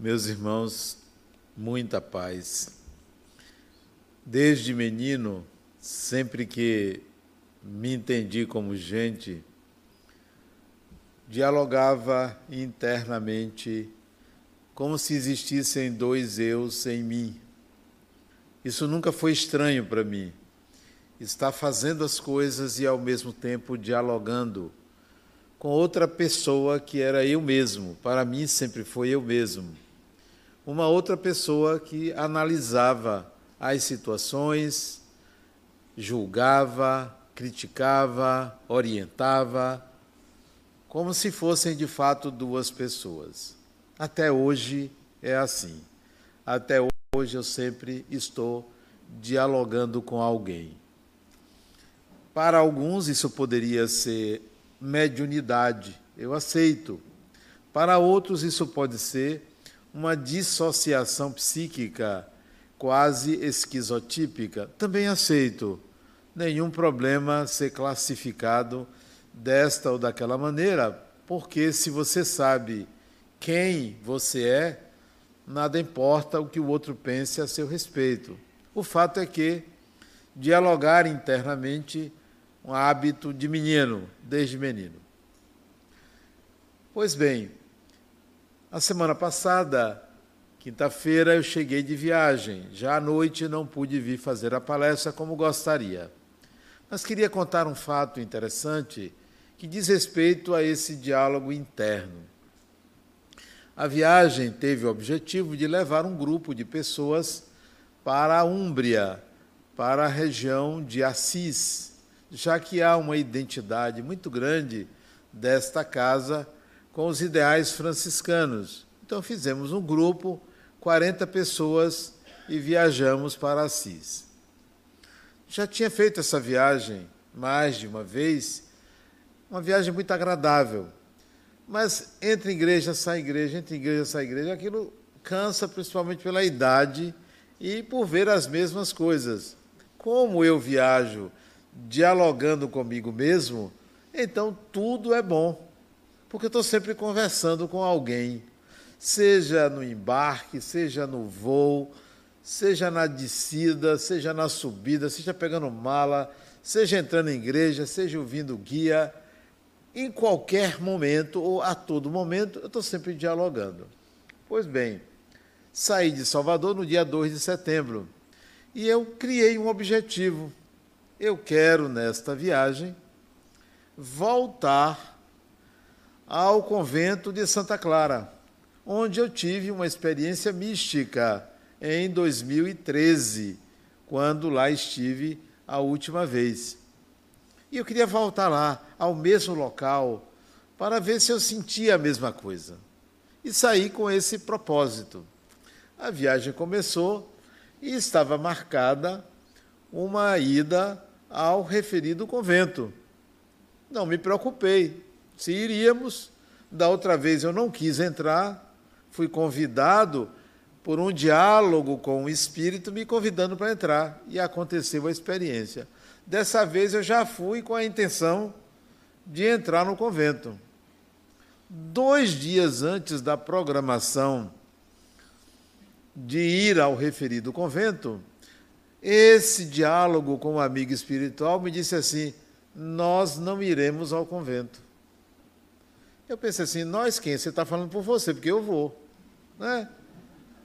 Meus irmãos, muita paz. Desde menino, sempre que me entendi como gente, dialogava internamente como se existissem dois eus em mim. Isso nunca foi estranho para mim. Estar fazendo as coisas e ao mesmo tempo dialogando com outra pessoa que era eu mesmo. Para mim sempre foi eu mesmo. Uma outra pessoa que analisava as situações, julgava, criticava, orientava, como se fossem de fato duas pessoas. Até hoje é assim. Até hoje eu sempre estou dialogando com alguém. Para alguns isso poderia ser mediunidade, eu aceito. Para outros, isso pode ser uma dissociação psíquica quase esquizotípica, também aceito. Nenhum problema ser classificado desta ou daquela maneira, porque se você sabe quem você é, nada importa o que o outro pense a seu respeito. O fato é que dialogar internamente um hábito de menino, desde menino. Pois bem, a semana passada, quinta-feira, eu cheguei de viagem. Já à noite não pude vir fazer a palestra como gostaria. Mas queria contar um fato interessante que diz respeito a esse diálogo interno. A viagem teve o objetivo de levar um grupo de pessoas para a Úmbria, para a região de Assis, já que há uma identidade muito grande desta casa com os ideais franciscanos. Então fizemos um grupo, 40 pessoas, e viajamos para Assis. Já tinha feito essa viagem mais de uma vez, uma viagem muito agradável. Mas entre igreja sai igreja, entre igreja sai igreja, aquilo cansa principalmente pela idade e por ver as mesmas coisas. Como eu viajo dialogando comigo mesmo, então tudo é bom. Porque eu estou sempre conversando com alguém, seja no embarque, seja no voo, seja na descida, seja na subida, seja pegando mala, seja entrando em igreja, seja ouvindo guia. Em qualquer momento ou a todo momento, eu estou sempre dialogando. Pois bem, saí de Salvador no dia 2 de setembro e eu criei um objetivo eu quero, nesta viagem, voltar ao convento de Santa Clara, onde eu tive uma experiência mística em 2013, quando lá estive a última vez. E eu queria voltar lá, ao mesmo local, para ver se eu sentia a mesma coisa. E saí com esse propósito. A viagem começou e estava marcada uma ida ao referido convento. Não me preocupei se iríamos. Da outra vez eu não quis entrar, fui convidado por um diálogo com o espírito me convidando para entrar e aconteceu a experiência. Dessa vez eu já fui com a intenção de entrar no convento. Dois dias antes da programação de ir ao referido convento, esse diálogo com o amigo espiritual me disse assim: Nós não iremos ao convento. Eu pensei assim: Nós quem? Você está falando por você, porque eu vou. Né?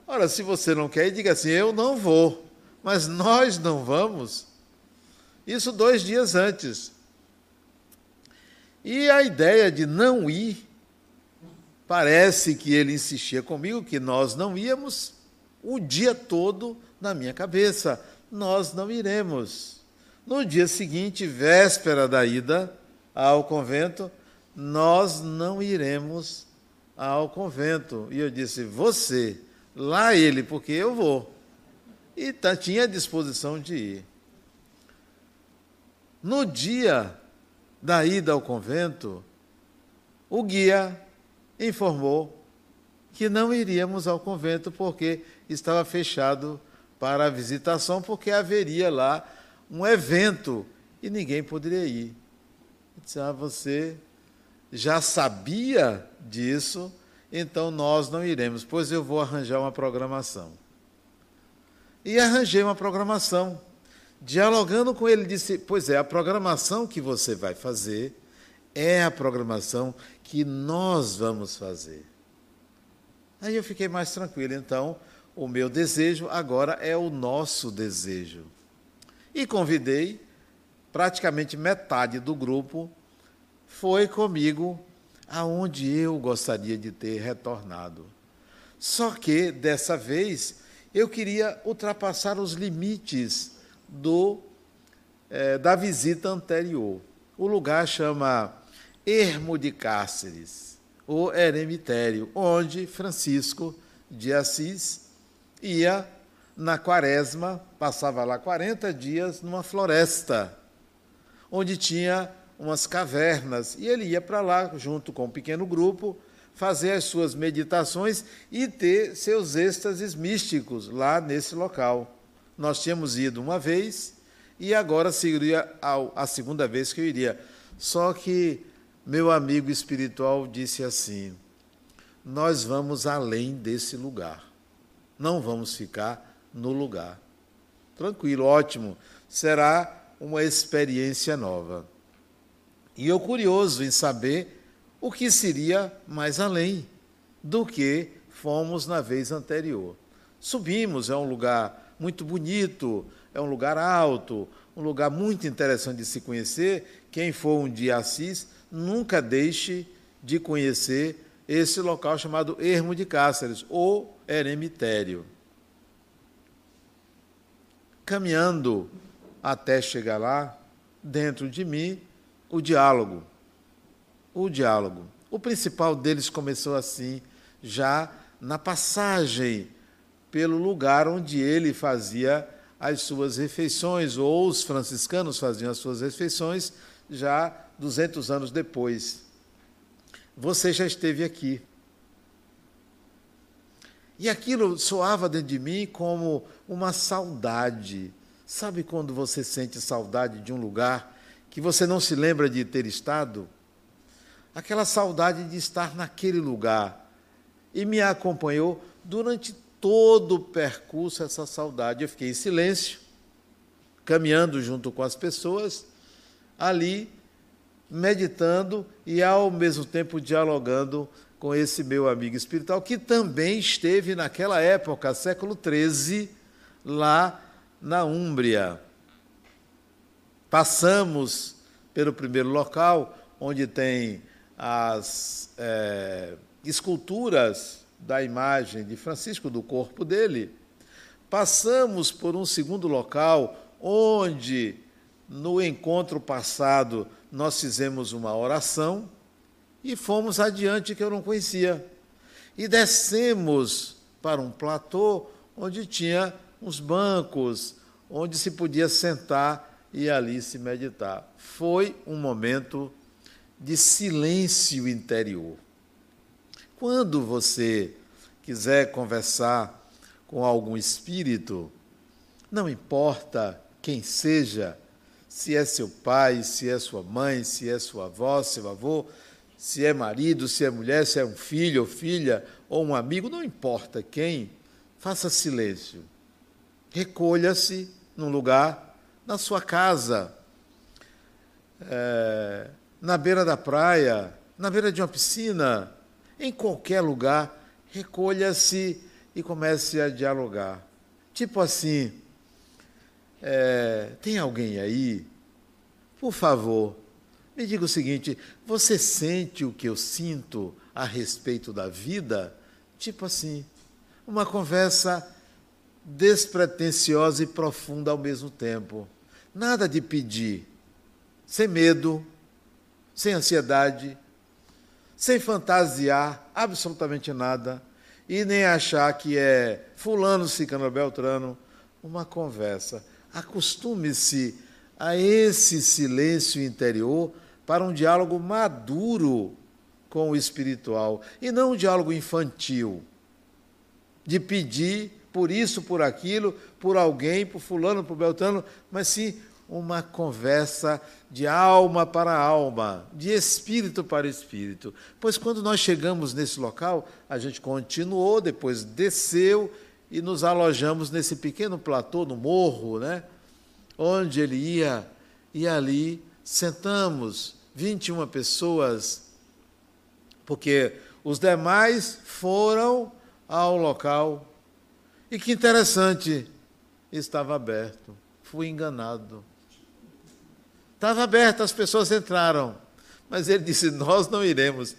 Ora, se você não quer, diga assim: Eu não vou, mas nós não vamos. Isso dois dias antes. E a ideia de não ir, parece que ele insistia comigo que nós não íamos o dia todo na minha cabeça nós não iremos. No dia seguinte, véspera da ida ao convento, nós não iremos ao convento. E eu disse: Você, lá ele, porque eu vou. E tá, tinha disposição de ir. No dia da ida ao convento, o guia informou que não iríamos ao convento porque estava fechado para a visitação, porque haveria lá um evento e ninguém poderia ir. Eu disse, ah, você já sabia disso, então nós não iremos, pois eu vou arranjar uma programação. E arranjei uma programação. Dialogando com ele, disse: Pois é, a programação que você vai fazer é a programação que nós vamos fazer. Aí eu fiquei mais tranquilo. Então, o meu desejo agora é o nosso desejo. E convidei praticamente metade do grupo foi comigo aonde eu gostaria de ter retornado. Só que dessa vez eu queria ultrapassar os limites do é, da visita anterior. O lugar chama Ermo de Cáceres, o eremitério, onde Francisco de Assis ia na quaresma, passava lá 40 dias numa floresta, onde tinha umas cavernas, e ele ia para lá junto com um pequeno grupo, fazer as suas meditações e ter seus êxtases místicos lá nesse local. Nós tínhamos ido uma vez e agora seria a segunda vez que eu iria. Só que meu amigo espiritual disse assim: Nós vamos além desse lugar. Não vamos ficar no lugar. Tranquilo, ótimo. Será uma experiência nova. E eu curioso em saber o que seria mais além do que fomos na vez anterior. Subimos, é um lugar muito bonito, é um lugar alto, um lugar muito interessante de se conhecer. Quem for um dia Assis, nunca deixe de conhecer esse local chamado Ermo de Cáceres, ou eremitério. Caminhando até chegar lá, dentro de mim, o diálogo. O diálogo. O principal deles começou assim, já na passagem pelo lugar onde ele fazia as suas refeições, ou os franciscanos faziam as suas refeições, já 200 anos depois. Você já esteve aqui. E aquilo soava dentro de mim como uma saudade. Sabe quando você sente saudade de um lugar que você não se lembra de ter estado? Aquela saudade de estar naquele lugar. E me acompanhou durante todo o percurso essa saudade. Eu fiquei em silêncio, caminhando junto com as pessoas, ali meditando e ao mesmo tempo dialogando com esse meu amigo espiritual, que também esteve naquela época, século XIII, lá na Úmbria. Passamos pelo primeiro local, onde tem as é, esculturas da imagem de Francisco, do corpo dele. Passamos por um segundo local, onde no encontro passado nós fizemos uma oração e fomos adiante que eu não conhecia. E descemos para um platô onde tinha uns bancos, onde se podia sentar e ali se meditar. Foi um momento de silêncio interior. Quando você quiser conversar com algum espírito, não importa quem seja, se é seu pai, se é sua mãe, se é sua avó, seu avô, se é marido, se é mulher, se é um filho ou filha, ou um amigo, não importa quem, faça silêncio. Recolha-se num lugar, na sua casa, é, na beira da praia, na beira de uma piscina, em qualquer lugar, recolha-se e comece a dialogar. Tipo assim, é, tem alguém aí? Por favor, me diga o seguinte: você sente o que eu sinto a respeito da vida? Tipo assim, uma conversa despretensiosa e profunda ao mesmo tempo. Nada de pedir, sem medo, sem ansiedade, sem fantasiar absolutamente nada e nem achar que é fulano, cicano, beltrano, uma conversa. Acostume-se a esse silêncio interior para um diálogo maduro com o espiritual e não um diálogo infantil de pedir por isso, por aquilo, por alguém, por fulano, por beltrano, mas sim uma conversa de alma para alma, de espírito para espírito. Pois quando nós chegamos nesse local, a gente continuou, depois desceu e nos alojamos nesse pequeno platô, no morro, né? onde ele ia, e ali sentamos 21 pessoas, porque os demais foram ao local. E que interessante, estava aberto. Fui enganado. Estava aberto, as pessoas entraram. Mas ele disse: Nós não iremos.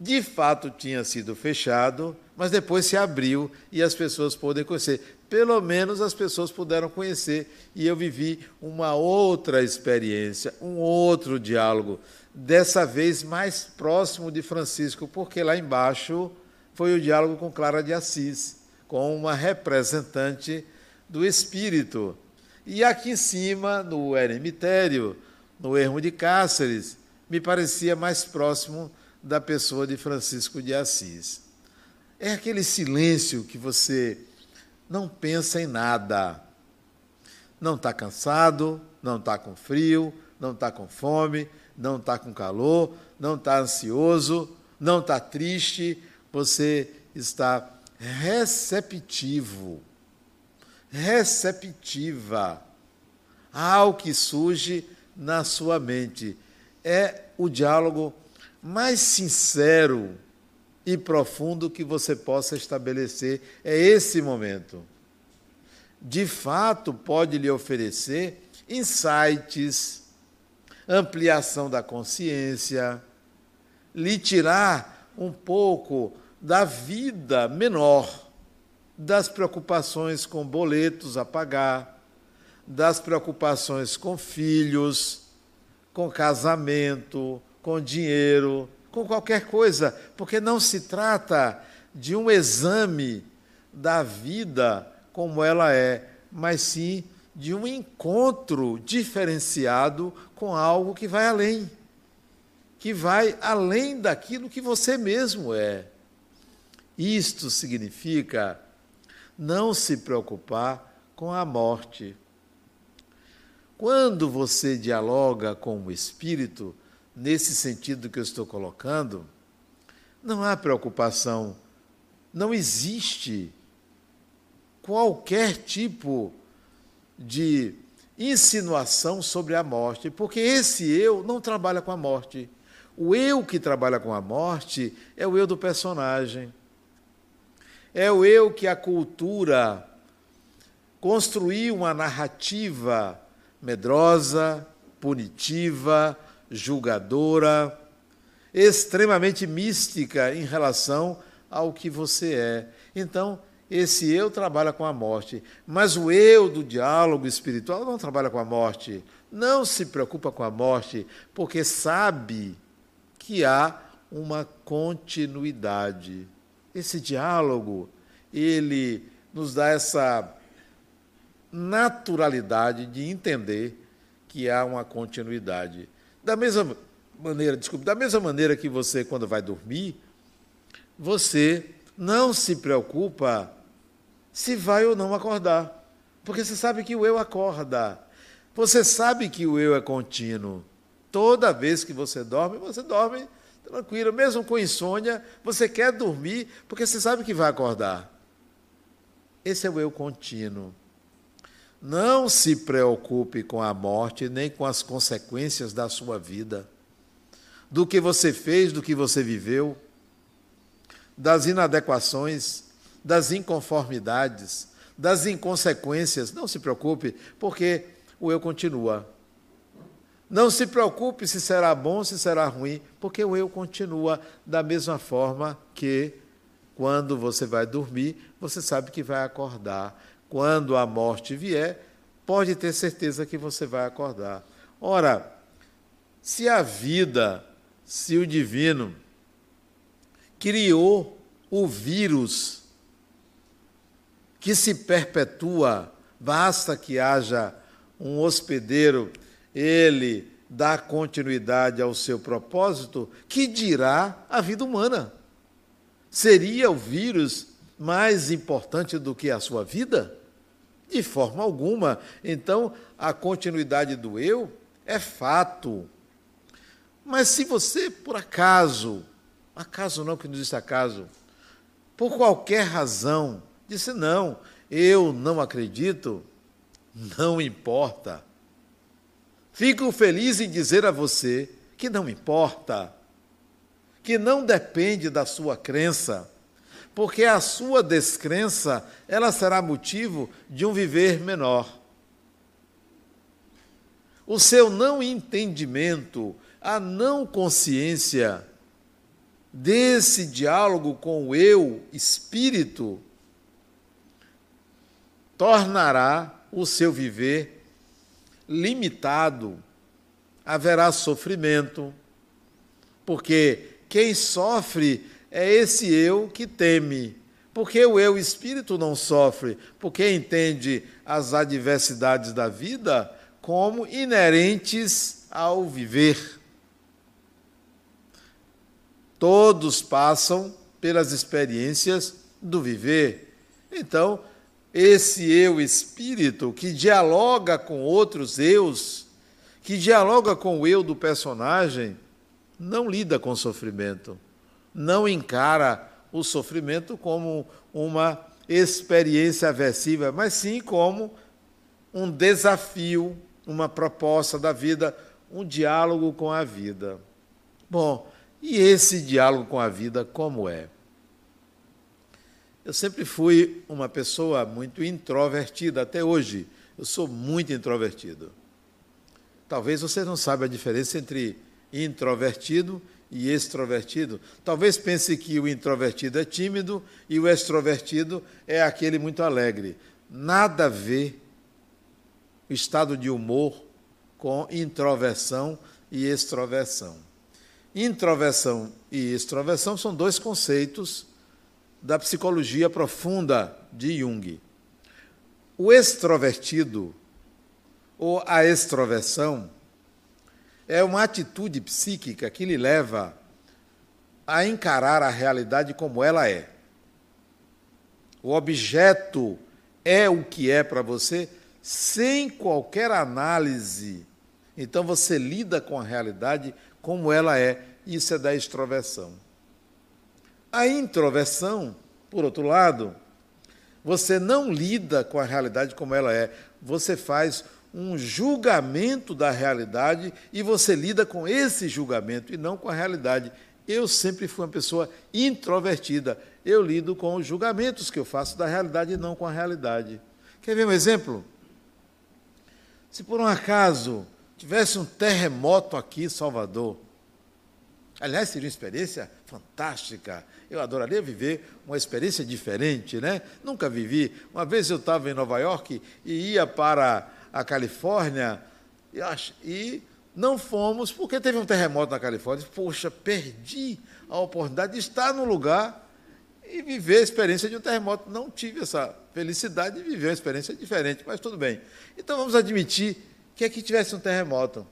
De fato, tinha sido fechado, mas depois se abriu e as pessoas podem conhecer. Pelo menos as pessoas puderam conhecer e eu vivi uma outra experiência, um outro diálogo, dessa vez mais próximo de Francisco, porque lá embaixo foi o diálogo com Clara de Assis, com uma representante do Espírito. E aqui em cima, no eremitério, no ermo de Cáceres, me parecia mais próximo da pessoa de Francisco de Assis. É aquele silêncio que você não pensa em nada. Não está cansado, não está com frio, não está com fome, não está com calor, não está ansioso, não está triste, você está receptivo, receptiva ao que surge na sua mente. É o diálogo mais sincero e profundo que você possa estabelecer. É esse momento. De fato, pode lhe oferecer insights, ampliação da consciência, lhe tirar um pouco da vida menor, das preocupações com boletos a pagar, das preocupações com filhos, com casamento, com dinheiro, com qualquer coisa, porque não se trata de um exame da vida como ela é, mas sim de um encontro diferenciado com algo que vai além, que vai além daquilo que você mesmo é. Isto significa não se preocupar com a morte. Quando você dialoga com o espírito, nesse sentido que eu estou colocando, não há preocupação, não existe qualquer tipo de insinuação sobre a morte, porque esse eu não trabalha com a morte. O eu que trabalha com a morte é o eu do personagem. É o eu que a cultura construiu uma narrativa medrosa, punitiva, julgadora, extremamente mística em relação ao que você é. Então, esse eu trabalha com a morte, mas o eu do diálogo espiritual não trabalha com a morte, não se preocupa com a morte, porque sabe que há uma continuidade. Esse diálogo, ele nos dá essa naturalidade de entender que há uma continuidade. Da mesma maneira, desculpe, da mesma maneira que você, quando vai dormir, você não se preocupa se vai ou não acordar, porque você sabe que o eu acorda. Você sabe que o eu é contínuo. Toda vez que você dorme, você dorme tranquilo, mesmo com insônia, você quer dormir porque você sabe que vai acordar. Esse é o eu contínuo. Não se preocupe com a morte nem com as consequências da sua vida, do que você fez, do que você viveu, das inadequações, das inconformidades, das inconsequências. Não se preocupe, porque o eu continua. Não se preocupe se será bom, se será ruim, porque o eu continua da mesma forma que quando você vai dormir, você sabe que vai acordar quando a morte vier, pode ter certeza que você vai acordar. Ora, se a vida, se o divino criou o vírus que se perpetua, basta que haja um hospedeiro, ele dá continuidade ao seu propósito, que dirá a vida humana? Seria o vírus mais importante do que a sua vida? De forma alguma. Então, a continuidade do eu é fato. Mas se você, por acaso, acaso não que não existe acaso, por qualquer razão, disse não, eu não acredito, não importa. Fico feliz em dizer a você que não importa, que não depende da sua crença, porque a sua descrença, ela será motivo de um viver menor. O seu não entendimento, a não consciência desse diálogo com o eu, espírito, tornará o seu viver limitado. Haverá sofrimento, porque quem sofre é esse eu que teme. Porque o eu espírito não sofre, porque entende as adversidades da vida como inerentes ao viver. Todos passam pelas experiências do viver. Então, esse eu espírito que dialoga com outros eus, que dialoga com o eu do personagem, não lida com sofrimento, não encara o sofrimento como uma experiência aversiva, mas sim como um desafio, uma proposta da vida, um diálogo com a vida. Bom, e esse diálogo com a vida como é? Eu sempre fui uma pessoa muito introvertida, até hoje eu sou muito introvertido. Talvez você não saiba a diferença entre introvertido e extrovertido. Talvez pense que o introvertido é tímido e o extrovertido é aquele muito alegre. Nada a ver o estado de humor com introversão e extroversão. Introversão e extroversão são dois conceitos da psicologia profunda de Jung. O extrovertido, ou a extroversão, é uma atitude psíquica que lhe leva a encarar a realidade como ela é. O objeto é o que é para você sem qualquer análise. Então você lida com a realidade como ela é. Isso é da extroversão. A introversão, por outro lado, você não lida com a realidade como ela é, você faz um julgamento da realidade e você lida com esse julgamento e não com a realidade. Eu sempre fui uma pessoa introvertida. Eu lido com os julgamentos que eu faço da realidade e não com a realidade. Quer ver um exemplo? Se por um acaso tivesse um terremoto aqui em Salvador, Aliás, seria uma experiência fantástica. Eu adoraria viver uma experiência diferente, né? Nunca vivi. Uma vez eu estava em Nova York e ia para a Califórnia e não fomos porque teve um terremoto na Califórnia. Poxa, perdi a oportunidade de estar no lugar e viver a experiência de um terremoto. Não tive essa felicidade de viver uma experiência diferente, mas tudo bem. Então vamos admitir que aqui tivesse um terremoto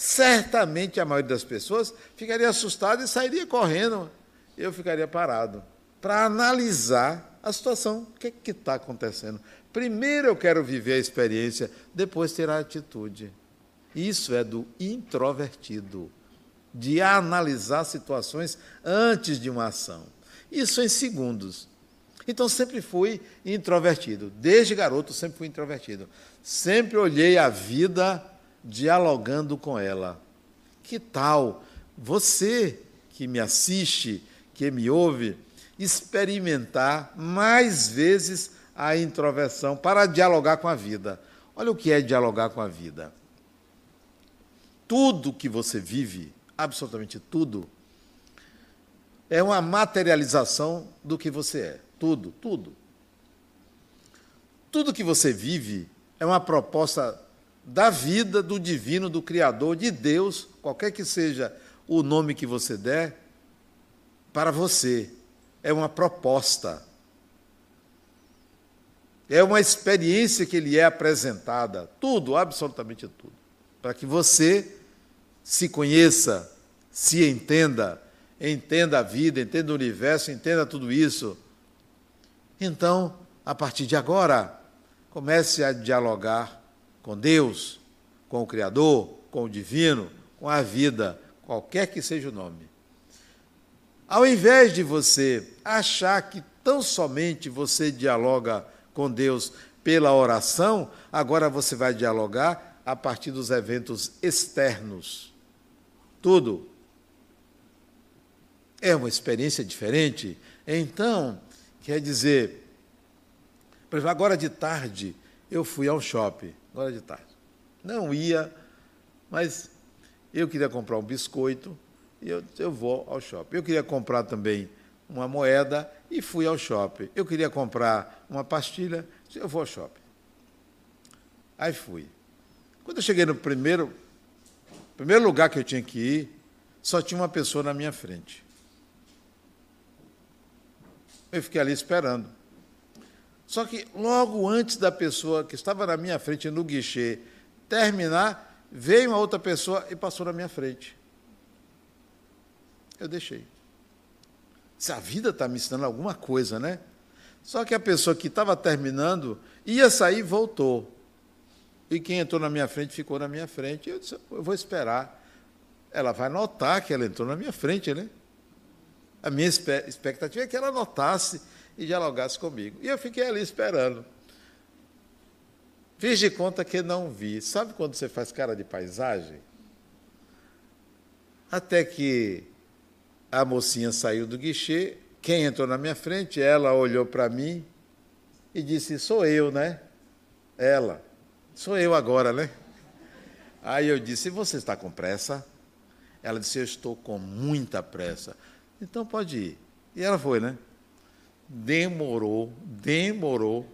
certamente a maioria das pessoas ficaria assustada e sairia correndo. Eu ficaria parado para analisar a situação. O que está acontecendo? Primeiro eu quero viver a experiência, depois ter a atitude. Isso é do introvertido, de analisar situações antes de uma ação. Isso em segundos. Então sempre fui introvertido. Desde garoto sempre fui introvertido. Sempre olhei a vida dialogando com ela. Que tal você que me assiste, que me ouve, experimentar mais vezes a introversão para dialogar com a vida? Olha o que é dialogar com a vida. Tudo que você vive, absolutamente tudo, é uma materialização do que você é. Tudo, tudo. Tudo que você vive é uma proposta da vida, do divino, do Criador, de Deus, qualquer que seja o nome que você der, para você. É uma proposta. É uma experiência que lhe é apresentada. Tudo, absolutamente tudo. Para que você se conheça, se entenda, entenda a vida, entenda o universo, entenda tudo isso. Então, a partir de agora, Comece a dialogar com Deus, com o Criador, com o Divino, com a vida, qualquer que seja o nome. Ao invés de você achar que tão somente você dialoga com Deus pela oração, agora você vai dialogar a partir dos eventos externos. Tudo. É uma experiência diferente. Então, quer dizer, agora de tarde eu fui ao shopping, agora de tarde. Não ia, mas eu queria comprar um biscoito e eu, eu vou ao shopping. Eu queria comprar também uma moeda e fui ao shopping. Eu queria comprar uma pastilha, eu vou ao shopping. Aí fui. Quando eu cheguei no primeiro, primeiro lugar que eu tinha que ir, só tinha uma pessoa na minha frente. Eu fiquei ali esperando. Só que logo antes da pessoa que estava na minha frente no guichê terminar, veio uma outra pessoa e passou na minha frente. Eu deixei. Se a vida está me ensinando alguma coisa, né? Só que a pessoa que estava terminando ia sair voltou. E quem entrou na minha frente ficou na minha frente. Eu disse, eu vou esperar. Ela vai notar que ela entrou na minha frente, né? A minha expectativa é que ela notasse e dialogasse comigo. E eu fiquei ali esperando. Fiz de conta que não vi. Sabe quando você faz cara de paisagem? Até que a mocinha saiu do guichê, quem entrou na minha frente, ela olhou para mim e disse: Sou eu, né? Ela, sou eu agora, né? Aí eu disse: Você está com pressa? Ela disse: Eu estou com muita pressa. Então pode ir. E ela foi, né? Demorou, demorou.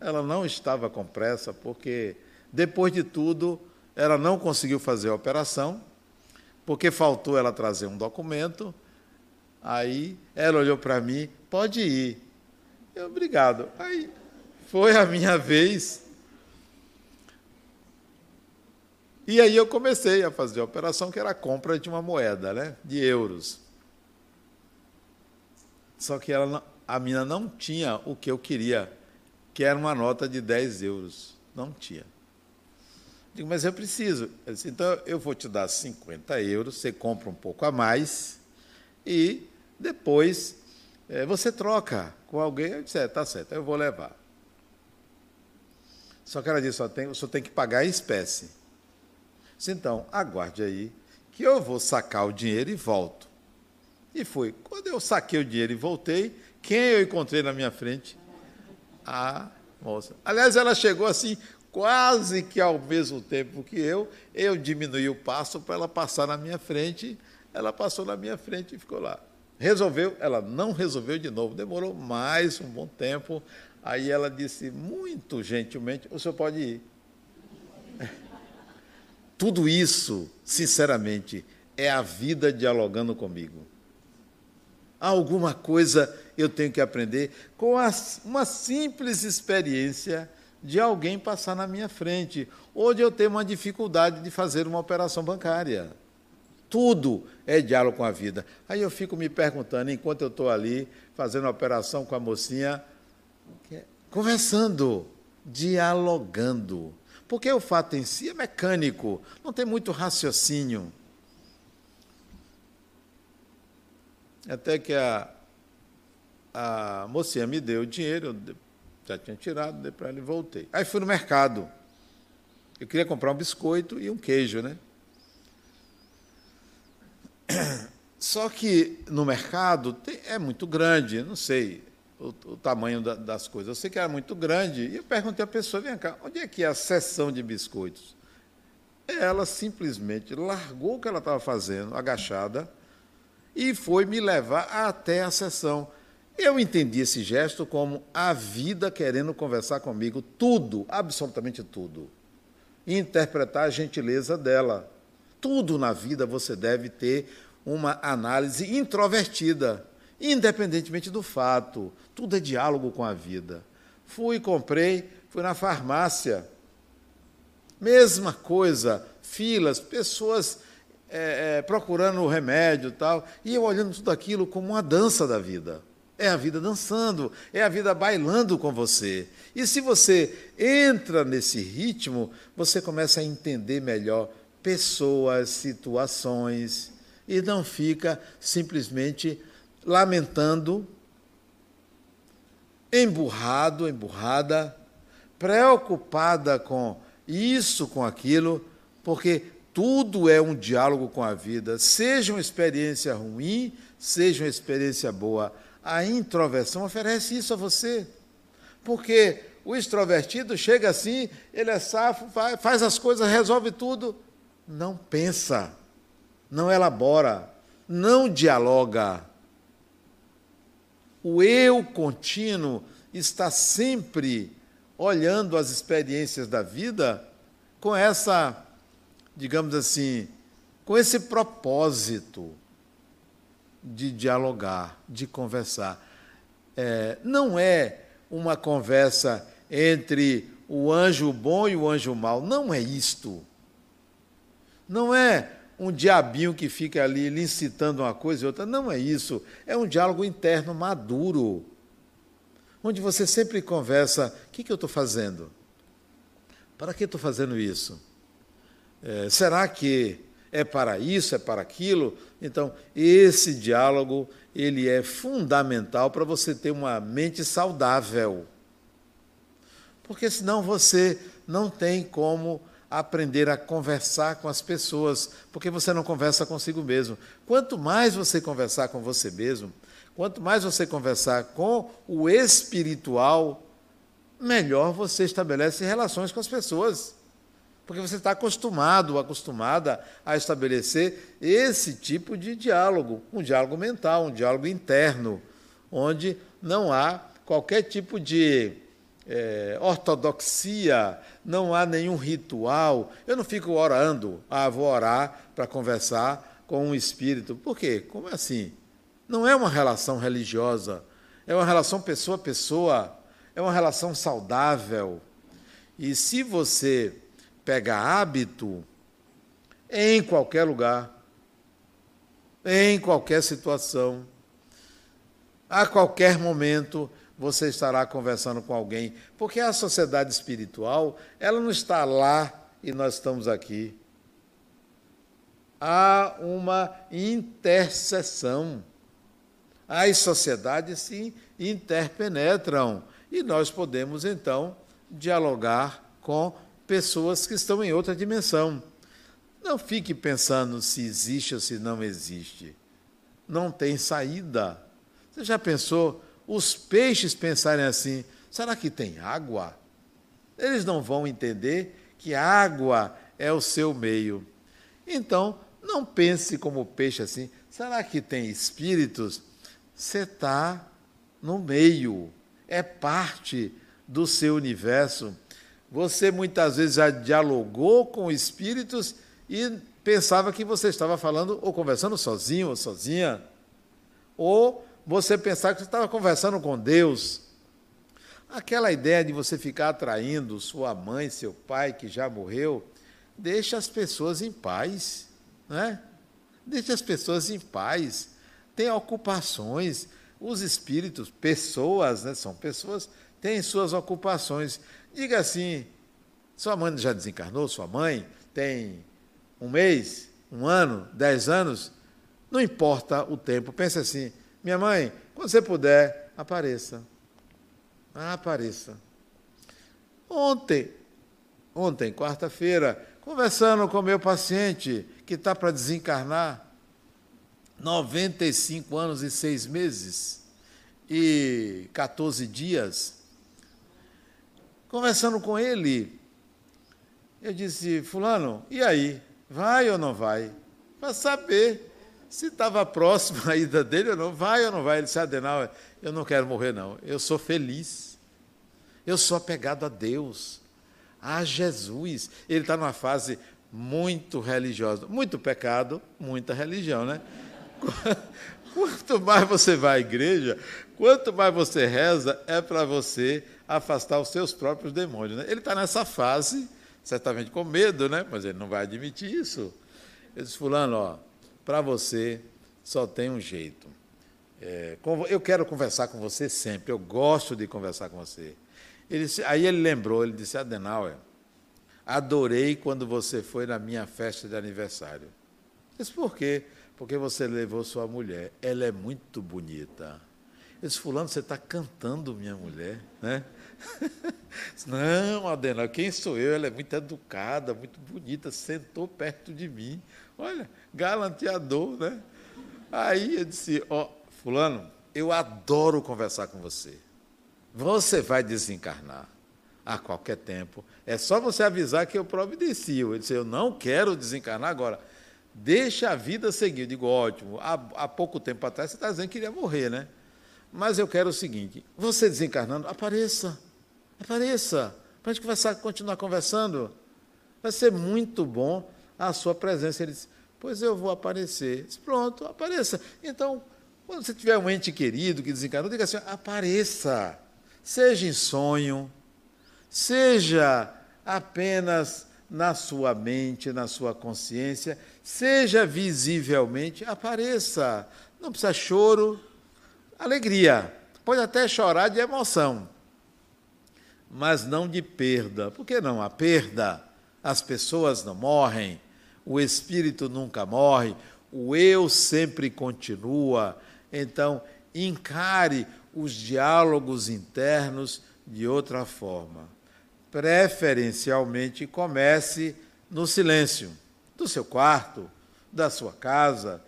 Ela não estava com pressa, porque depois de tudo, ela não conseguiu fazer a operação porque faltou ela trazer um documento. Aí ela olhou para mim, pode ir. Eu, obrigado. Aí foi a minha vez. E aí eu comecei a fazer a operação que era a compra de uma moeda, né, de euros. Só que ela, a mina não tinha o que eu queria, que era uma nota de 10 euros. Não tinha. Digo, mas eu preciso. Eu disse, então eu vou te dar 50 euros, você compra um pouco a mais e depois é, você troca com alguém. Eu disse, é, tá certo, eu vou levar. Só que ela disse, só tem, você tem que pagar em espécie. Disse, então, aguarde aí, que eu vou sacar o dinheiro e volto. E fui. Quando eu saquei o dinheiro e voltei, quem eu encontrei na minha frente? A moça. Aliás, ela chegou assim, quase que ao mesmo tempo que eu, eu diminuí o passo para ela passar na minha frente. Ela passou na minha frente e ficou lá. Resolveu, ela não resolveu de novo, demorou mais um bom tempo. Aí ela disse, muito gentilmente: o senhor pode ir. Tudo isso, sinceramente, é a vida dialogando comigo. Alguma coisa eu tenho que aprender com uma simples experiência de alguém passar na minha frente, ou de eu ter uma dificuldade de fazer uma operação bancária. Tudo é diálogo com a vida. Aí eu fico me perguntando, enquanto eu estou ali fazendo a operação com a mocinha, conversando, dialogando. Porque o fato em si é mecânico, não tem muito raciocínio. Até que a, a mocinha me deu o dinheiro, já tinha tirado, dei para ele e voltei. Aí fui no mercado. Eu queria comprar um biscoito e um queijo, né? Só que no mercado é muito grande, não sei o, o tamanho da, das coisas. Eu sei que era muito grande. E eu perguntei à pessoa: vem cá, onde é que é a seção de biscoitos? Ela simplesmente largou o que ela estava fazendo, agachada, e foi me levar até a seção. Eu entendi esse gesto como a vida querendo conversar comigo, tudo, absolutamente tudo. Interpretar a gentileza dela. Tudo na vida você deve ter uma análise introvertida, independentemente do fato. Tudo é diálogo com a vida. Fui, comprei, fui na farmácia. Mesma coisa, filas, pessoas é, é, procurando o remédio e tal. E eu olhando tudo aquilo como uma dança da vida É a vida dançando, é a vida bailando com você. E se você entra nesse ritmo, você começa a entender melhor pessoas, situações, e não fica simplesmente lamentando, emburrado, emburrada, preocupada com isso, com aquilo, porque tudo é um diálogo com a vida, seja uma experiência ruim, seja uma experiência boa. A introversão oferece isso a você. Porque o extrovertido chega assim, ele é safo, faz as coisas, resolve tudo, não pensa, não elabora, não dialoga. O eu contínuo está sempre olhando as experiências da vida com essa, digamos assim, com esse propósito de dialogar, de conversar. É, não é uma conversa entre o anjo bom e o anjo mau, não é isto. Não é um diabinho que fica ali lhe incitando uma coisa e outra, não é isso. É um diálogo interno maduro onde você sempre conversa: o que, que eu estou fazendo? Para que estou fazendo isso? É, será que é para isso, é para aquilo? Então, esse diálogo ele é fundamental para você ter uma mente saudável. Porque senão você não tem como aprender a conversar com as pessoas, porque você não conversa consigo mesmo. Quanto mais você conversar com você mesmo, Quanto mais você conversar com o espiritual, melhor você estabelece relações com as pessoas. Porque você está acostumado, acostumada a estabelecer esse tipo de diálogo, um diálogo mental, um diálogo interno, onde não há qualquer tipo de é, ortodoxia, não há nenhum ritual. Eu não fico orando, ah, vou orar para conversar com um espírito. Por quê? Como assim? Não é uma relação religiosa, é uma relação pessoa a pessoa, é uma relação saudável. E se você pega hábito, em qualquer lugar, em qualquer situação, a qualquer momento, você estará conversando com alguém, porque a sociedade espiritual, ela não está lá e nós estamos aqui. Há uma intercessão. As sociedades se interpenetram. E nós podemos então dialogar com pessoas que estão em outra dimensão. Não fique pensando se existe ou se não existe. Não tem saída. Você já pensou os peixes pensarem assim: será que tem água? Eles não vão entender que água é o seu meio. Então, não pense como peixe assim: será que tem espíritos? Você está no meio, é parte do seu universo. Você muitas vezes já dialogou com espíritos e pensava que você estava falando ou conversando sozinho ou sozinha, ou você pensava que você estava conversando com Deus. Aquela ideia de você ficar atraindo sua mãe, seu pai que já morreu, deixa as pessoas em paz, né? Deixa as pessoas em paz têm ocupações. Os espíritos, pessoas, né, são pessoas, têm suas ocupações. Diga assim: sua mãe já desencarnou, sua mãe tem um mês, um ano, dez anos, não importa o tempo. Pense assim: minha mãe, quando você puder, apareça. Ah, apareça. Ontem, ontem, quarta-feira, conversando com meu paciente que está para desencarnar, 95 anos e seis meses e 14 dias. Conversando com ele, eu disse: Fulano, e aí? Vai ou não vai? Para saber se estava próximo a ida dele ou não. Vai ou não vai? Ele disse: Adenal, eu não quero morrer, não. Eu sou feliz. Eu sou apegado a Deus, a Jesus. Ele está numa fase muito religiosa. Muito pecado, muita religião, né? Quanto mais você vai à igreja, quanto mais você reza, é para você afastar os seus próprios demônios. Né? Ele está nessa fase, certamente com medo, né? mas ele não vai admitir isso. Ele disse, fulano, ó, para você só tem um jeito. é, eu quero conversar com você sempre, eu gosto de conversar com você. Ele, aí ele lembrou, ele disse, Adenauer, adorei quando você foi na minha festa de aniversário. Eu disse, por quê? Porque você levou sua mulher. Ela é muito bonita. Eu disse, fulano, você está cantando minha mulher, né? Não, Adena, quem sou eu? Ela é muito educada, muito bonita, sentou perto de mim. Olha, galanteador, né? Aí eu disse, ó, oh, fulano, eu adoro conversar com você. Você vai desencarnar a qualquer tempo. É só você avisar que eu providencio. Ele disse, eu não quero desencarnar agora. Deixa a vida seguir. Eu digo, ótimo. Há, há pouco tempo atrás você está dizendo que iria morrer, né? Mas eu quero o seguinte: você desencarnando, apareça. Apareça. Para a gente continuar conversando. Vai ser muito bom a sua presença. Ele disse, pois eu vou aparecer. Disse, Pronto, apareça. Então, quando você tiver um ente querido que desencarnou, diga assim: apareça. Seja em sonho, seja apenas na sua mente, na sua consciência, seja visivelmente, apareça. Não precisa choro, alegria. Pode até chorar de emoção, mas não de perda. Por que não? A perda, as pessoas não morrem, o espírito nunca morre, o eu sempre continua. Então, encare os diálogos internos de outra forma. Preferencialmente, comece no silêncio do seu quarto, da sua casa,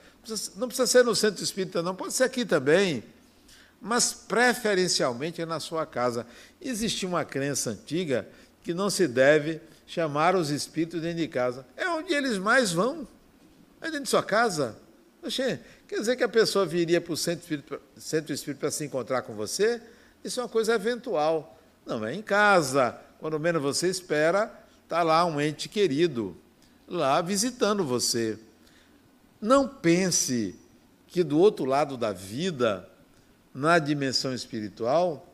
não precisa ser no centro espírita, não, pode ser aqui também, mas preferencialmente na sua casa. Existe uma crença antiga que não se deve chamar os espíritos dentro de casa. É onde eles mais vão, é dentro de sua casa. Oxê, quer dizer que a pessoa viria para o centro espírita, centro espírita para se encontrar com você? Isso é uma coisa eventual. Não, é em casa, quando menos você espera, está lá um ente querido, lá visitando você. Não pense que do outro lado da vida, na dimensão espiritual,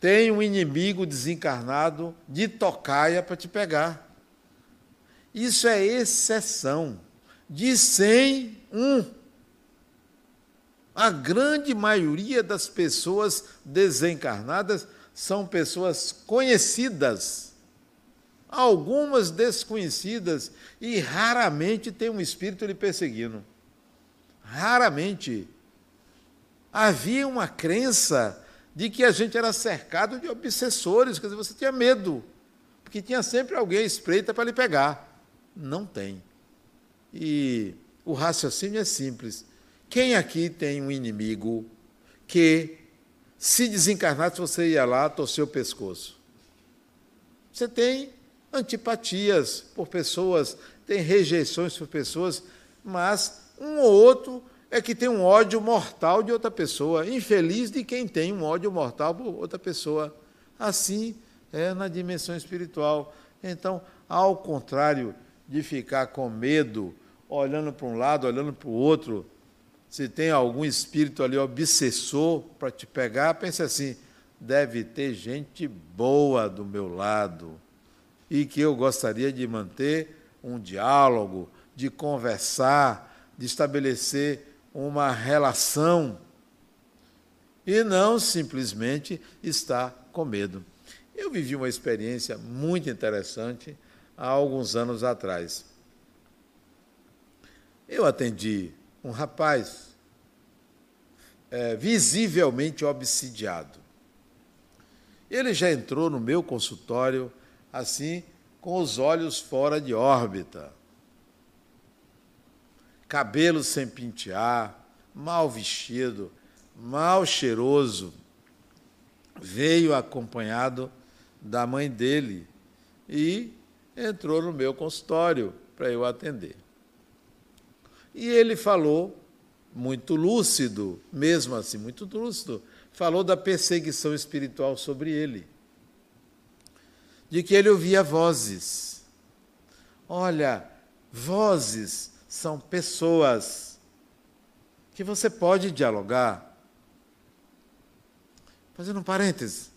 tem um inimigo desencarnado de tocaia para te pegar. Isso é exceção. De 100, um. A grande maioria das pessoas desencarnadas são pessoas conhecidas algumas desconhecidas, e raramente tem um espírito lhe perseguindo. Raramente. Havia uma crença de que a gente era cercado de obsessores, quer dizer, você tinha medo, porque tinha sempre alguém espreita para lhe pegar. Não tem. E o raciocínio é simples. Quem aqui tem um inimigo que, se desencarnasse, você ia lá torcer o pescoço? Você tem antipatias por pessoas, tem rejeições por pessoas, mas um ou outro é que tem um ódio mortal de outra pessoa, infeliz de quem tem um ódio mortal por outra pessoa. Assim é na dimensão espiritual. Então, ao contrário de ficar com medo, olhando para um lado, olhando para o outro, se tem algum espírito ali obsessor para te pegar, pense assim: deve ter gente boa do meu lado e que eu gostaria de manter um diálogo, de conversar, de estabelecer uma relação e não simplesmente estar com medo. Eu vivi uma experiência muito interessante há alguns anos atrás. Eu atendi um rapaz é, visivelmente obsidiado. Ele já entrou no meu consultório assim, com os olhos fora de órbita. Cabelo sem pentear, mal vestido, mal cheiroso. Veio acompanhado da mãe dele e entrou no meu consultório para eu atender. E ele falou, muito lúcido, mesmo assim, muito lúcido, falou da perseguição espiritual sobre ele de que ele ouvia vozes. Olha, vozes são pessoas que você pode dialogar. Fazendo um parêntese.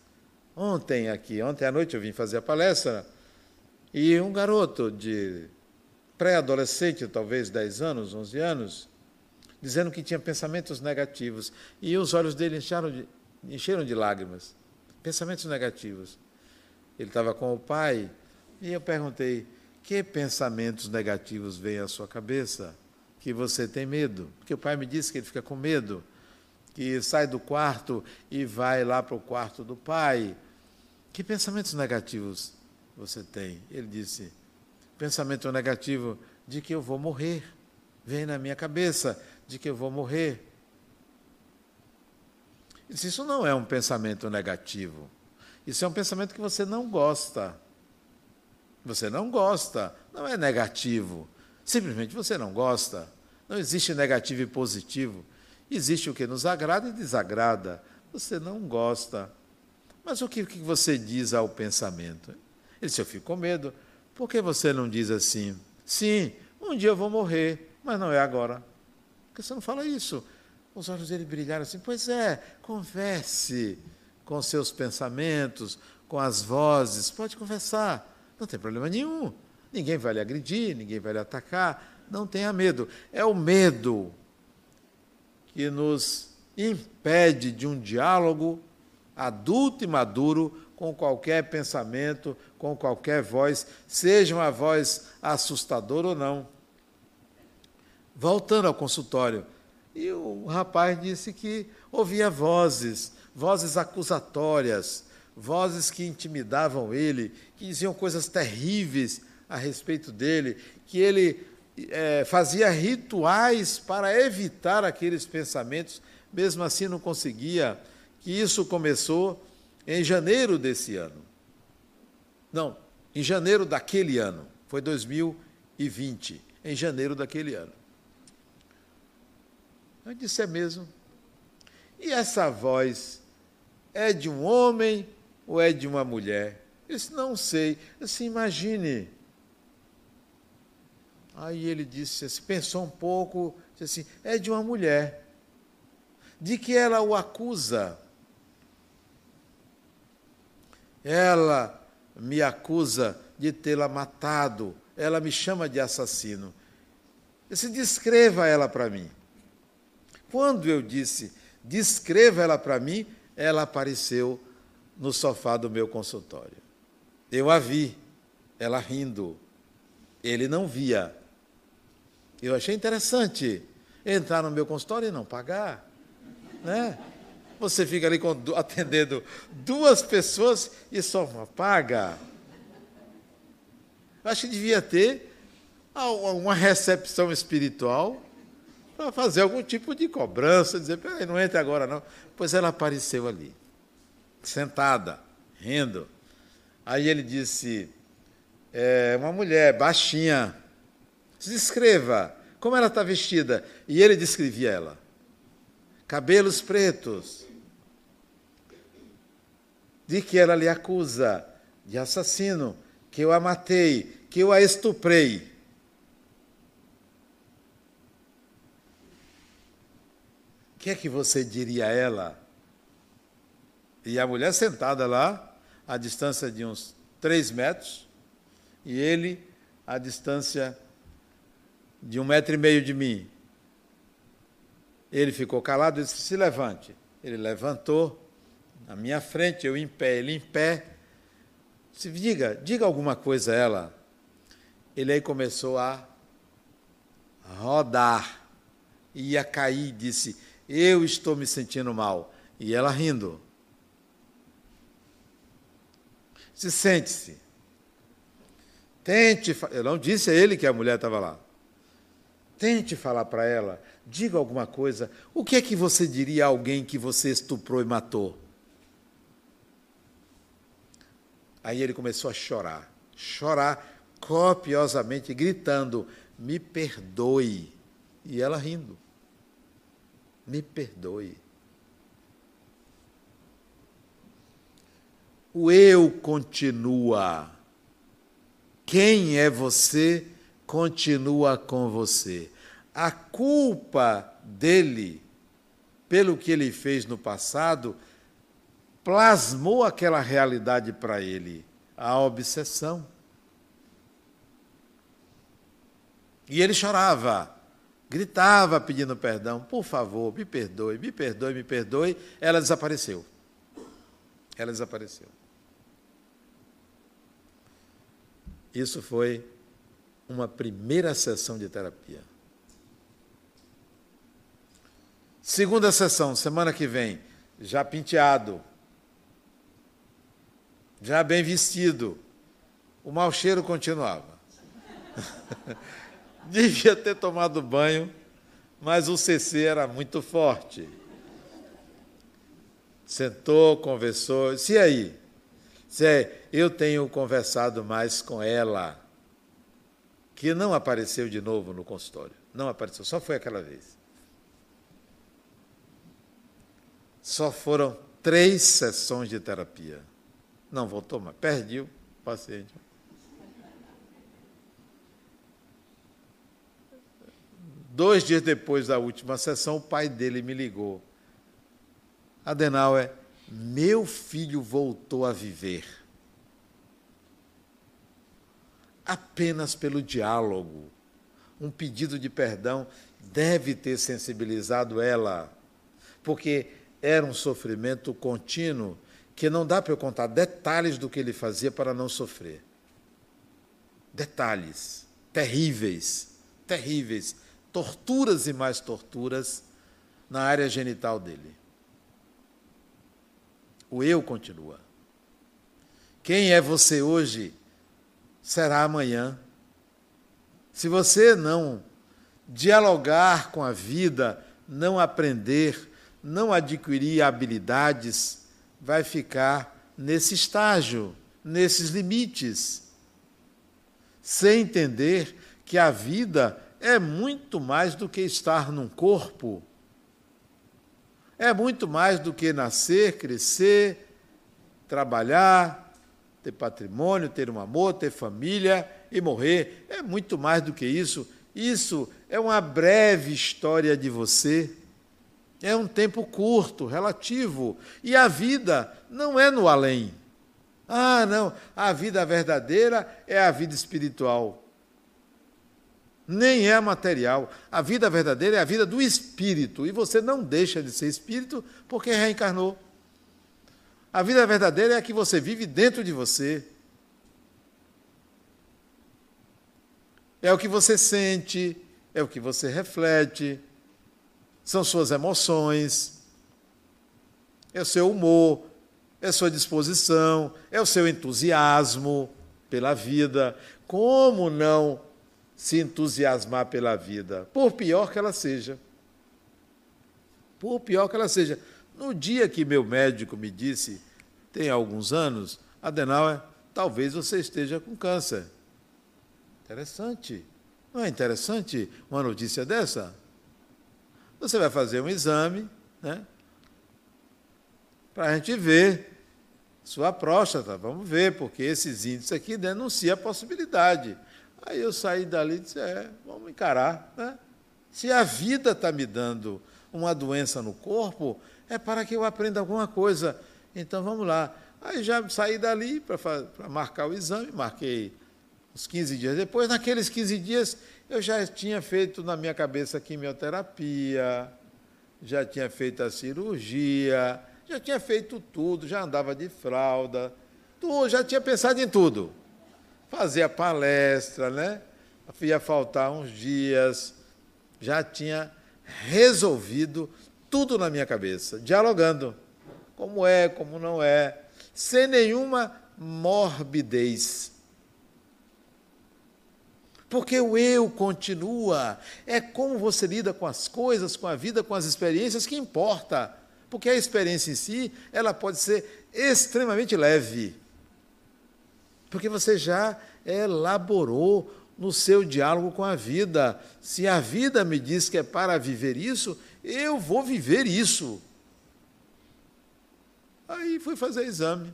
Ontem aqui, ontem à noite eu vim fazer a palestra e um garoto de pré-adolescente, talvez 10 anos, 11 anos, dizendo que tinha pensamentos negativos. E os olhos dele encheram de, encheram de lágrimas. Pensamentos negativos. Ele estava com o pai e eu perguntei: que pensamentos negativos vêm à sua cabeça? Que você tem medo? Porque o pai me disse que ele fica com medo, que sai do quarto e vai lá para o quarto do pai. Que pensamentos negativos você tem? Ele disse: pensamento negativo de que eu vou morrer. Vem na minha cabeça de que eu vou morrer. Disse, isso não é um pensamento negativo. Isso é um pensamento que você não gosta. Você não gosta, não é negativo. Simplesmente você não gosta. Não existe negativo e positivo. Existe o que nos agrada e desagrada. Você não gosta. Mas o que, que você diz ao pensamento? Ele disse: Eu fico com medo. Por que você não diz assim? Sim, um dia eu vou morrer, mas não é agora. Por que você não fala isso? Os olhos dele brilharam assim: Pois é, converse com seus pensamentos, com as vozes, pode conversar, não tem problema nenhum. Ninguém vai lhe agredir, ninguém vai lhe atacar, não tenha medo. É o medo que nos impede de um diálogo adulto e maduro com qualquer pensamento, com qualquer voz, seja uma voz assustadora ou não. Voltando ao consultório, e o rapaz disse que ouvia vozes, vozes acusatórias, vozes que intimidavam ele, que diziam coisas terríveis a respeito dele, que ele é, fazia rituais para evitar aqueles pensamentos, mesmo assim não conseguia, que isso começou em janeiro desse ano. Não, em janeiro daquele ano, foi 2020, em janeiro daquele ano. Eu disse: é mesmo. E essa voz é de um homem ou é de uma mulher? Eu disse, não sei. Eu disse, imagine. Aí ele disse assim, pensou um pouco, disse assim, é de uma mulher. De que ela o acusa. Ela me acusa de tê-la matado. Ela me chama de assassino. Eu disse, descreva ela para mim. Quando eu disse, descreva ela para mim, ela apareceu no sofá do meu consultório. Eu a vi, ela rindo. Ele não via. Eu achei interessante entrar no meu consultório e não pagar. Né? Você fica ali atendendo duas pessoas e só uma paga. Acho que devia ter uma recepção espiritual para fazer algum tipo de cobrança, dizer, peraí, não entre agora não. Pois ela apareceu ali, sentada, rindo. Aí ele disse, é, uma mulher baixinha, descreva como ela está vestida. E ele descrevia ela. Cabelos pretos. De que ela lhe acusa de assassino, que eu a matei, que eu a estuprei. que é que você diria a ela? E a mulher sentada lá, à distância de uns três metros, e ele à distância de um metro e meio de mim. Ele ficou calado e disse: Se levante. Ele levantou, na minha frente, eu em pé, ele em pé. Se diga, diga alguma coisa a ela. Ele aí começou a rodar, ia cair, disse: eu estou me sentindo mal. E ela rindo. Se sente-se. Tente. Eu não disse a ele que a mulher estava lá. Tente falar para ela. Diga alguma coisa. O que é que você diria a alguém que você estuprou e matou? Aí ele começou a chorar. Chorar copiosamente, gritando: Me perdoe. E ela rindo me perdoe. O eu continua. Quem é você continua com você. A culpa dele pelo que ele fez no passado plasmou aquela realidade para ele, a obsessão. E ele chorava gritava pedindo perdão, por favor, me perdoe, me perdoe, me perdoe. Ela desapareceu. Ela desapareceu. Isso foi uma primeira sessão de terapia. Segunda sessão, semana que vem, já penteado, já bem vestido. O mau cheiro continuava. Devia ter tomado banho, mas o CC era muito forte. Sentou, conversou. Se aí? Se é, eu tenho conversado mais com ela, que não apareceu de novo no consultório. Não apareceu, só foi aquela vez. Só foram três sessões de terapia. Não voltou mais. Perdi o paciente. Dois dias depois da última sessão, o pai dele me ligou. Adenauer, meu filho voltou a viver. Apenas pelo diálogo. Um pedido de perdão deve ter sensibilizado ela, porque era um sofrimento contínuo que não dá para eu contar detalhes do que ele fazia para não sofrer. Detalhes terríveis, terríveis, torturas e mais torturas na área genital dele. O eu continua. Quem é você hoje será amanhã. Se você não dialogar com a vida, não aprender, não adquirir habilidades, vai ficar nesse estágio, nesses limites, sem entender que a vida é muito mais do que estar num corpo, é muito mais do que nascer, crescer, trabalhar, ter patrimônio, ter um amor, ter família e morrer. É muito mais do que isso. Isso é uma breve história de você. É um tempo curto, relativo. E a vida não é no além. Ah, não, a vida verdadeira é a vida espiritual. Nem é material. A vida verdadeira é a vida do espírito. E você não deixa de ser espírito porque reencarnou. A vida verdadeira é a que você vive dentro de você. É o que você sente, é o que você reflete, são suas emoções, é o seu humor, é a sua disposição, é o seu entusiasmo pela vida. Como não se entusiasmar pela vida? Por pior que ela seja. Por pior que ela seja. No dia que meu médico me disse, tem alguns anos, Adenauer, talvez você esteja com câncer. Interessante. Não é interessante uma notícia dessa? Você vai fazer um exame, né? Para a gente ver sua próstata. Vamos ver, porque esses índices aqui denunciam a possibilidade. Aí eu saí dali e disse: é, vamos encarar. Né? Se a vida está me dando uma doença no corpo, é para que eu aprenda alguma coisa. Então vamos lá. Aí já saí dali para marcar o exame, marquei uns 15 dias depois. Naqueles 15 dias eu já tinha feito na minha cabeça quimioterapia, já tinha feito a cirurgia, já tinha feito tudo, já andava de fralda, tudo, já tinha pensado em tudo. Fazia palestra, né? Ia faltar uns dias, já tinha resolvido tudo na minha cabeça, dialogando. Como é, como não é, sem nenhuma morbidez porque o eu continua. É como você lida com as coisas, com a vida, com as experiências que importa. Porque a experiência em si, ela pode ser extremamente leve. Porque você já elaborou no seu diálogo com a vida. Se a vida me diz que é para viver isso, eu vou viver isso. Aí fui fazer exame.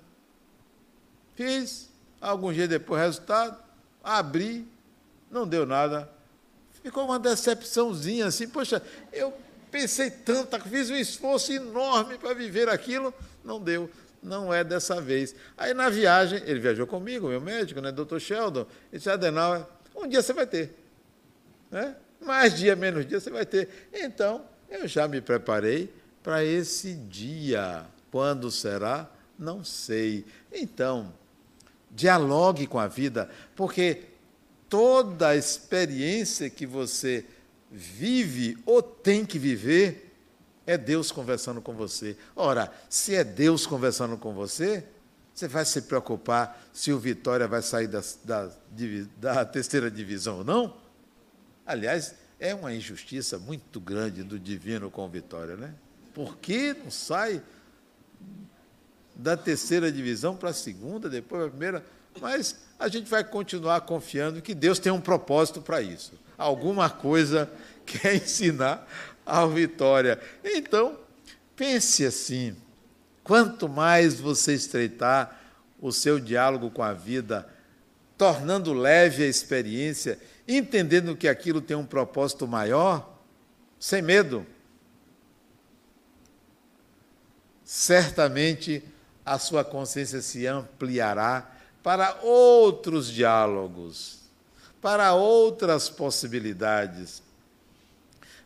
Fiz. Alguns dias depois, resultado. Abri, não deu nada. Ficou uma decepçãozinha assim, poxa, eu pensei tanto, fiz um esforço enorme para viver aquilo, não deu. Não é dessa vez. Aí na viagem, ele viajou comigo, meu médico, né, doutor Sheldon, ele disse, Adenauer, um dia você vai ter. Né? Mais dia, menos dia, você vai ter. Então, eu já me preparei para esse dia. Quando será? Não sei. Então, dialogue com a vida, porque toda a experiência que você vive ou tem que viver é Deus conversando com você. Ora, se é Deus conversando com você, você vai se preocupar se o Vitória vai sair da, da, da terceira divisão ou não? Aliás, é uma injustiça muito grande do divino com o Vitória, né? Por que não sai da terceira divisão para a segunda, depois para a primeira? Mas a gente vai continuar confiando que Deus tem um propósito para isso. Alguma coisa quer ensinar ao Vitória. Então, pense assim: quanto mais você estreitar o seu diálogo com a vida, tornando leve a experiência, entendendo que aquilo tem um propósito maior, sem medo, certamente a sua consciência se ampliará para outros diálogos, para outras possibilidades,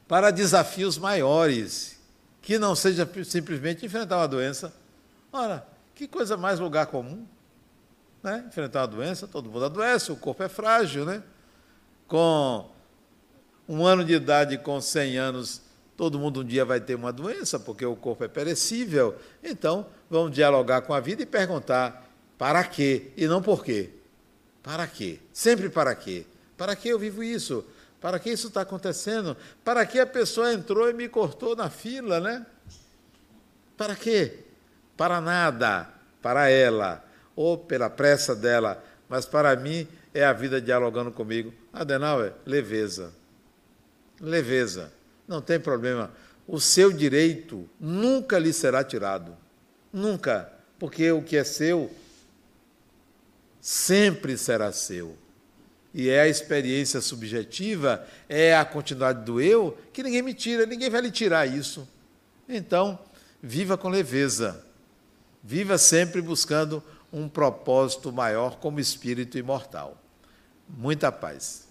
para desafios maiores, que não seja simplesmente enfrentar uma doença. Ora, que coisa mais lugar comum, né? Enfrentar uma doença, todo mundo adoece, o corpo é frágil, né? Com um ano de idade, com 100 anos, todo mundo um dia vai ter uma doença, porque o corpo é perecível. Então, vamos dialogar com a vida e perguntar para quê e não por quê. Para quê? Sempre para quê? Para que eu vivo isso? Para que isso está acontecendo? Para que a pessoa entrou e me cortou na fila, né? Para quê? Para nada, para ela, ou pela pressa dela, mas para mim é a vida dialogando comigo. Adenauer, leveza. Leveza. Não tem problema. O seu direito nunca lhe será tirado. Nunca. Porque o que é seu sempre será seu e é a experiência subjetiva, é a continuidade do eu, que ninguém me tira, ninguém vai lhe tirar isso. Então, viva com leveza. Viva sempre buscando um propósito maior como espírito imortal. Muita paz.